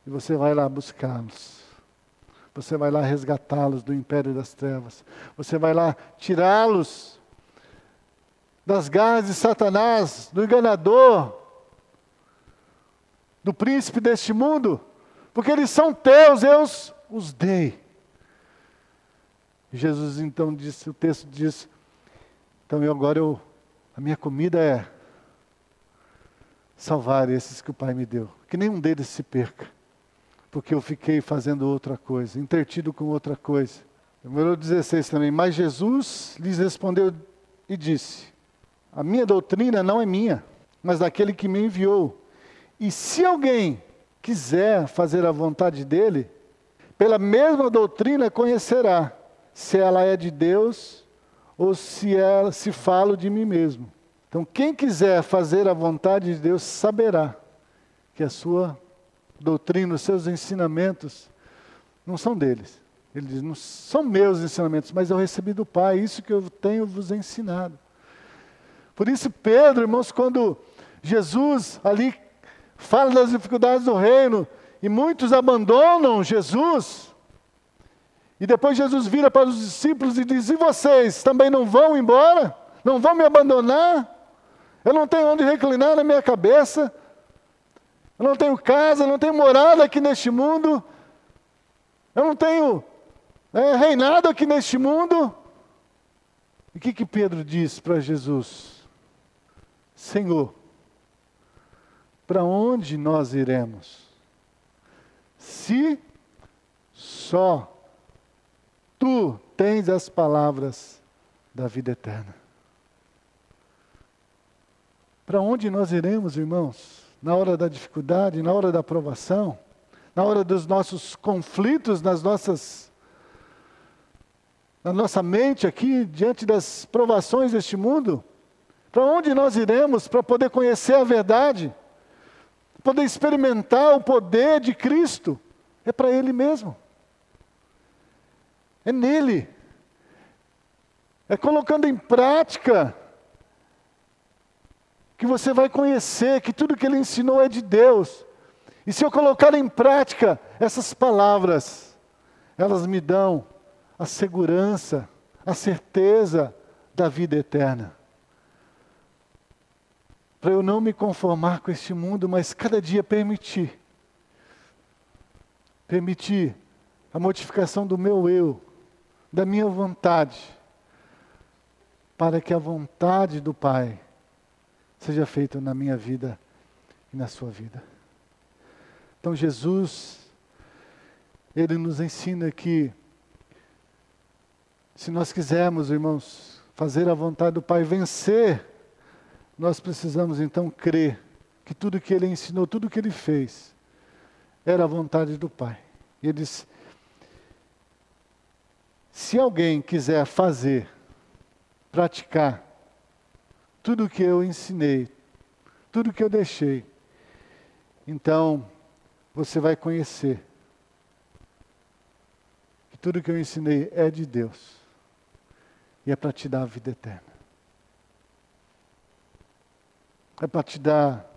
E você vai lá buscá-los. Você vai lá resgatá-los do império das trevas. Você vai lá tirá-los das garras de Satanás, do enganador, do príncipe deste mundo, porque eles são teus, eu os dei. Jesus então disse, o texto diz, então eu agora eu, a minha comida é salvar esses que o Pai me deu, que nenhum deles se perca, porque eu fiquei fazendo outra coisa, intertido com outra coisa. Número 16 também, mas Jesus lhes respondeu e disse, a minha doutrina não é minha, mas daquele que me enviou. E se alguém quiser fazer a vontade dele, pela mesma doutrina conhecerá se ela é de Deus ou se ela se falo de mim mesmo. Então, quem quiser fazer a vontade de Deus saberá que a sua doutrina, os seus ensinamentos não são deles, Ele diz: Não são meus ensinamentos, mas eu recebi do Pai, isso que eu tenho vos ensinado. Por isso, Pedro, irmãos, quando Jesus ali fala das dificuldades do reino e muitos abandonam Jesus, e depois Jesus vira para os discípulos e diz: E vocês também não vão embora? Não vão me abandonar? Eu não tenho onde reclinar na minha cabeça. Eu não tenho casa, eu não tenho morada aqui neste mundo. Eu não tenho é, reinado aqui neste mundo. E o que, que Pedro diz para Jesus? Senhor, para onde nós iremos? Se só tu tens as palavras da vida eterna. Para onde nós iremos, irmãos? Na hora da dificuldade, na hora da provação, na hora dos nossos conflitos, nas nossas na nossa mente aqui, diante das provações deste mundo? Para onde nós iremos para poder conhecer a verdade? Poder experimentar o poder de Cristo? É para Ele mesmo. É nele. É colocando em prática que você vai conhecer que tudo que Ele ensinou é de Deus. E se eu colocar em prática essas palavras, elas me dão a segurança, a certeza da vida eterna. Para eu não me conformar com este mundo, mas cada dia permitir. Permitir a modificação do meu eu, da minha vontade, para que a vontade do Pai seja feita na minha vida e na sua vida. Então Jesus, Ele nos ensina que se nós quisermos, irmãos, fazer a vontade do Pai, vencer, nós precisamos então crer que tudo que ele ensinou, tudo que ele fez, era a vontade do Pai. E ele disse: se alguém quiser fazer, praticar tudo que eu ensinei, tudo que eu deixei, então você vai conhecer que tudo que eu ensinei é de Deus e é para te dar a vida eterna. É para te dar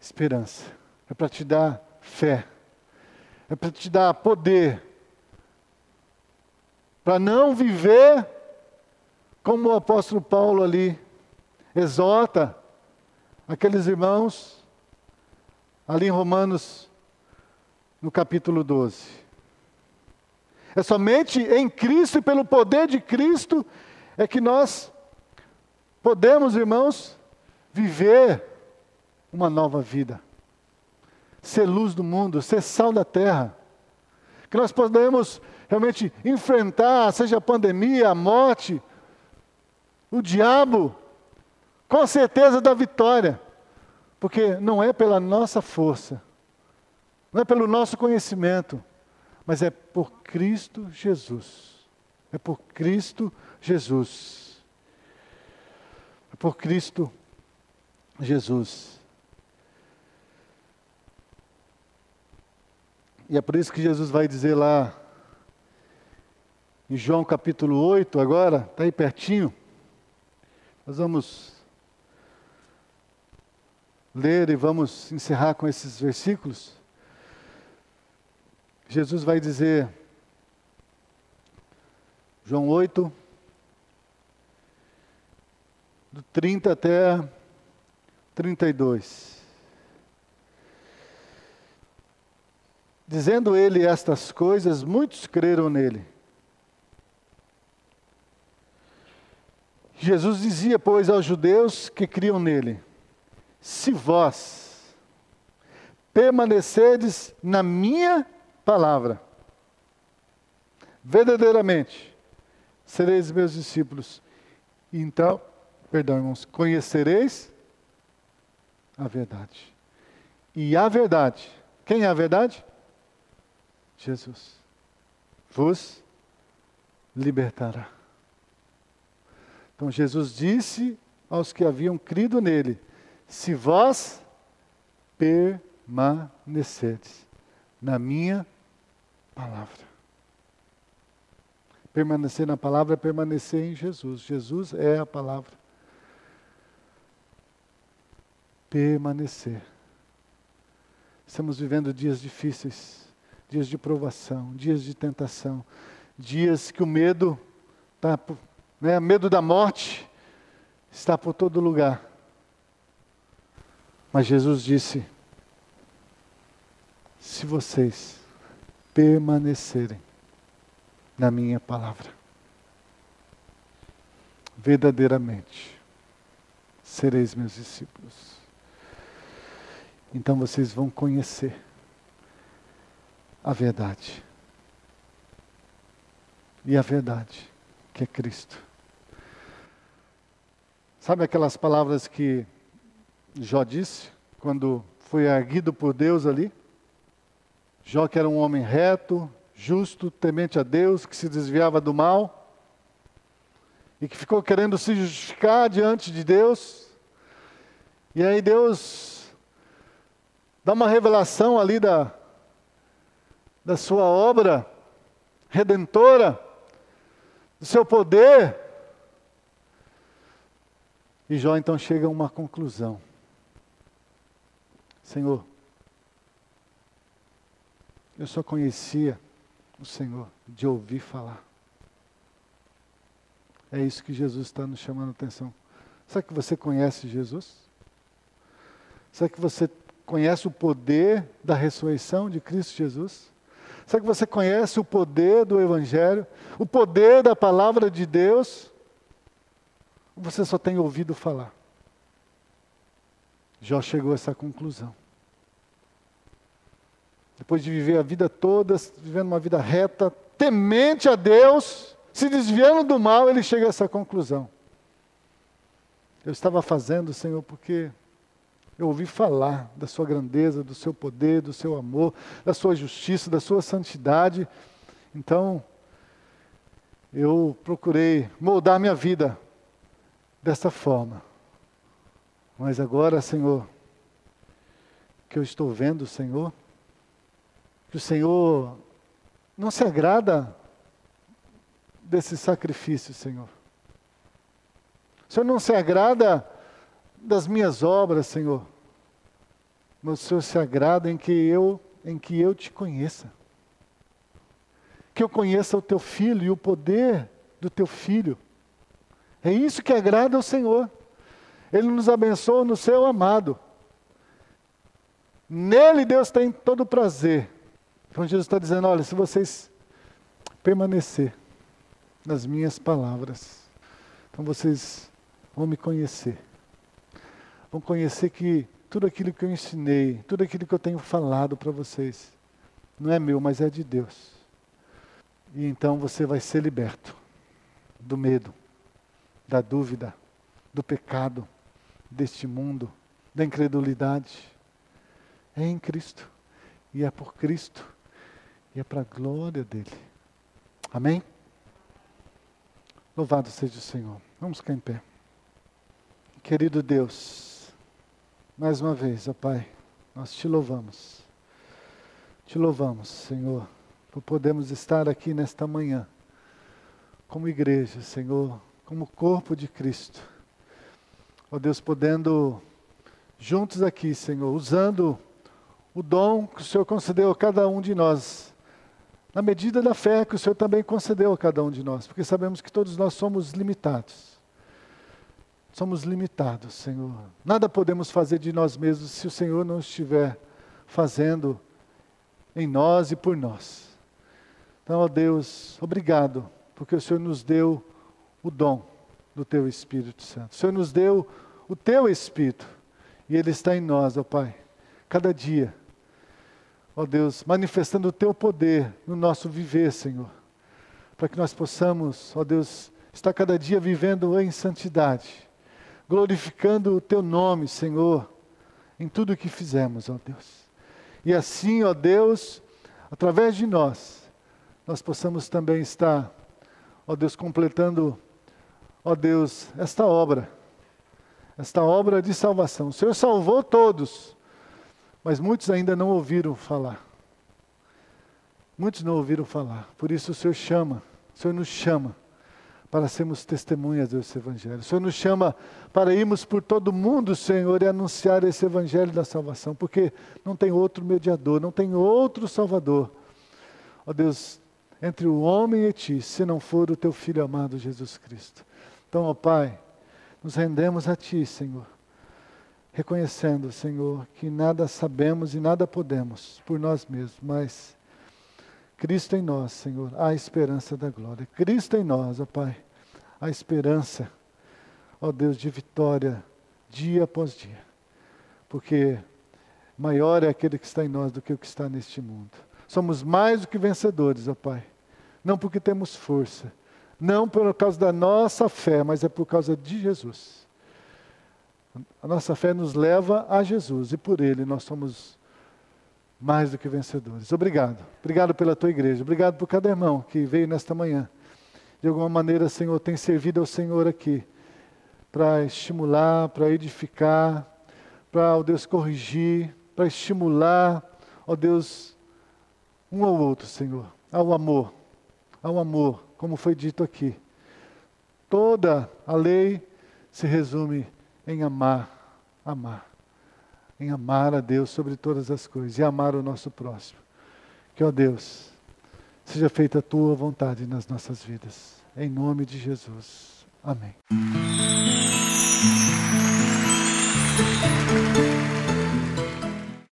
esperança. É para te dar fé. É para te dar poder. Para não viver como o apóstolo Paulo ali exorta aqueles irmãos ali em Romanos, no capítulo 12. É somente em Cristo e pelo poder de Cristo é que nós podemos, irmãos, viver uma nova vida, ser luz do mundo, ser sal da terra, que nós podemos realmente enfrentar, seja a pandemia, a morte, o diabo, com certeza da vitória, porque não é pela nossa força, não é pelo nosso conhecimento, mas é por Cristo Jesus. É por Cristo Jesus. É por Cristo Jesus. E é por isso que Jesus vai dizer lá, em João capítulo 8, agora, está aí pertinho. Nós vamos ler e vamos encerrar com esses versículos. Jesus vai dizer, João 8, do 30 até 32. Dizendo ele estas coisas, muitos creram nele. Jesus dizia, pois, aos judeus que criam nele: Se vós permanecerdes na minha palavra, verdadeiramente sereis meus discípulos. Então, perdão, irmãos, conhecereis a verdade. E a verdade, quem é a verdade? Jesus. Vos libertará. Então Jesus disse aos que haviam crido nele: Se vós permanecerdes na minha palavra. Permanecer na palavra é permanecer em Jesus. Jesus é a palavra. Permanecer. Estamos vivendo dias difíceis, dias de provação, dias de tentação, dias que o medo está, né, medo da morte está por todo lugar. Mas Jesus disse: se vocês permanecerem na minha palavra, verdadeiramente sereis meus discípulos. Então vocês vão conhecer a verdade. E a verdade, que é Cristo. Sabe aquelas palavras que Jó disse quando foi erguido por Deus ali? Jó que era um homem reto, justo, temente a Deus, que se desviava do mal e que ficou querendo se justificar diante de Deus. E aí Deus dá uma revelação ali da, da sua obra redentora, do seu poder. E Jó então chega a uma conclusão. Senhor, eu só conhecia o Senhor de ouvir falar. É isso que Jesus está nos chamando a atenção. Será que você conhece Jesus? Será que você conhece o poder da ressurreição de Cristo Jesus? Será que você conhece o poder do Evangelho? O poder da palavra de Deus? Você só tem ouvido falar? Jó chegou a essa conclusão. Depois de viver a vida toda, vivendo uma vida reta, temente a Deus, se desviando do mal, ele chega a essa conclusão. Eu estava fazendo, Senhor, porque eu ouvi falar da Sua grandeza, do Seu poder, do Seu amor, da Sua justiça, da Sua santidade. Então, eu procurei moldar minha vida dessa forma. Mas agora, Senhor, que eu estou vendo, Senhor, que o Senhor não se agrada desse sacrifício, Senhor. O Senhor não se agrada das minhas obras, Senhor. Mas o Senhor se agrada em que eu, em que eu te conheça. Que eu conheça o teu filho e o poder do teu filho. É isso que agrada ao Senhor. Ele nos abençoa no seu amado. Nele Deus tem todo o prazer então Jesus está dizendo: olha, se vocês permanecer nas minhas palavras, então vocês vão me conhecer. Vão conhecer que tudo aquilo que eu ensinei, tudo aquilo que eu tenho falado para vocês, não é meu, mas é de Deus. E então você vai ser liberto do medo, da dúvida, do pecado, deste mundo, da incredulidade. É em Cristo. E é por Cristo e é para a glória dele. Amém? Louvado seja o Senhor. Vamos ficar em pé. Querido Deus, mais uma vez, ó Pai, nós te louvamos. Te louvamos, Senhor, por podermos estar aqui nesta manhã, como igreja, Senhor, como corpo de Cristo. Ó Deus, podendo juntos aqui, Senhor, usando o dom que o Senhor concedeu a cada um de nós na medida da fé que o Senhor também concedeu a cada um de nós, porque sabemos que todos nós somos limitados. Somos limitados, Senhor. Nada podemos fazer de nós mesmos se o Senhor não estiver fazendo em nós e por nós. Então, ó Deus, obrigado, porque o Senhor nos deu o dom do Teu Espírito Santo. O Senhor nos deu o Teu Espírito e Ele está em nós, ó Pai, cada dia ó Deus, manifestando o teu poder no nosso viver, Senhor. Para que nós possamos, ó Deus, estar cada dia vivendo em santidade, glorificando o teu nome, Senhor, em tudo o que fizemos, ó Deus. E assim, ó Deus, através de nós, nós possamos também estar, ó Deus, completando, ó Deus, esta obra, esta obra de salvação. O Senhor salvou todos mas muitos ainda não ouviram falar. Muitos não ouviram falar. Por isso o Senhor chama O Senhor nos chama para sermos testemunhas desse Evangelho. O Senhor nos chama para irmos por todo mundo, Senhor, e anunciar esse Evangelho da salvação, porque não tem outro mediador, não tem outro Salvador. Ó Deus, entre o homem e ti, se não for o teu Filho amado Jesus Cristo. Então, ó Pai, nos rendemos a Ti, Senhor, reconhecendo, Senhor, que nada sabemos e nada podemos por nós mesmos, mas Cristo em nós, Senhor, a esperança da glória. Cristo em nós, ó Pai, a esperança, ó Deus, de vitória dia após dia. Porque maior é aquele que está em nós do que o que está neste mundo. Somos mais do que vencedores, ó Pai. Não porque temos força, não por causa da nossa fé, mas é por causa de Jesus. A nossa fé nos leva a Jesus e por Ele nós somos mais do que vencedores. Obrigado. Obrigado pela tua igreja. Obrigado por cada irmão que veio nesta manhã. De alguma maneira, Senhor, tem servido ao Senhor aqui para estimular, para edificar, para, ó Deus, corrigir, para estimular, ó Deus, um ao outro, Senhor, ao amor, ao amor, como foi dito aqui. Toda a lei se resume em amar, amar em amar a Deus sobre todas as coisas e amar o nosso próximo. Que, ó Deus, seja feita a tua vontade nas nossas vidas. Em nome de Jesus. Amém.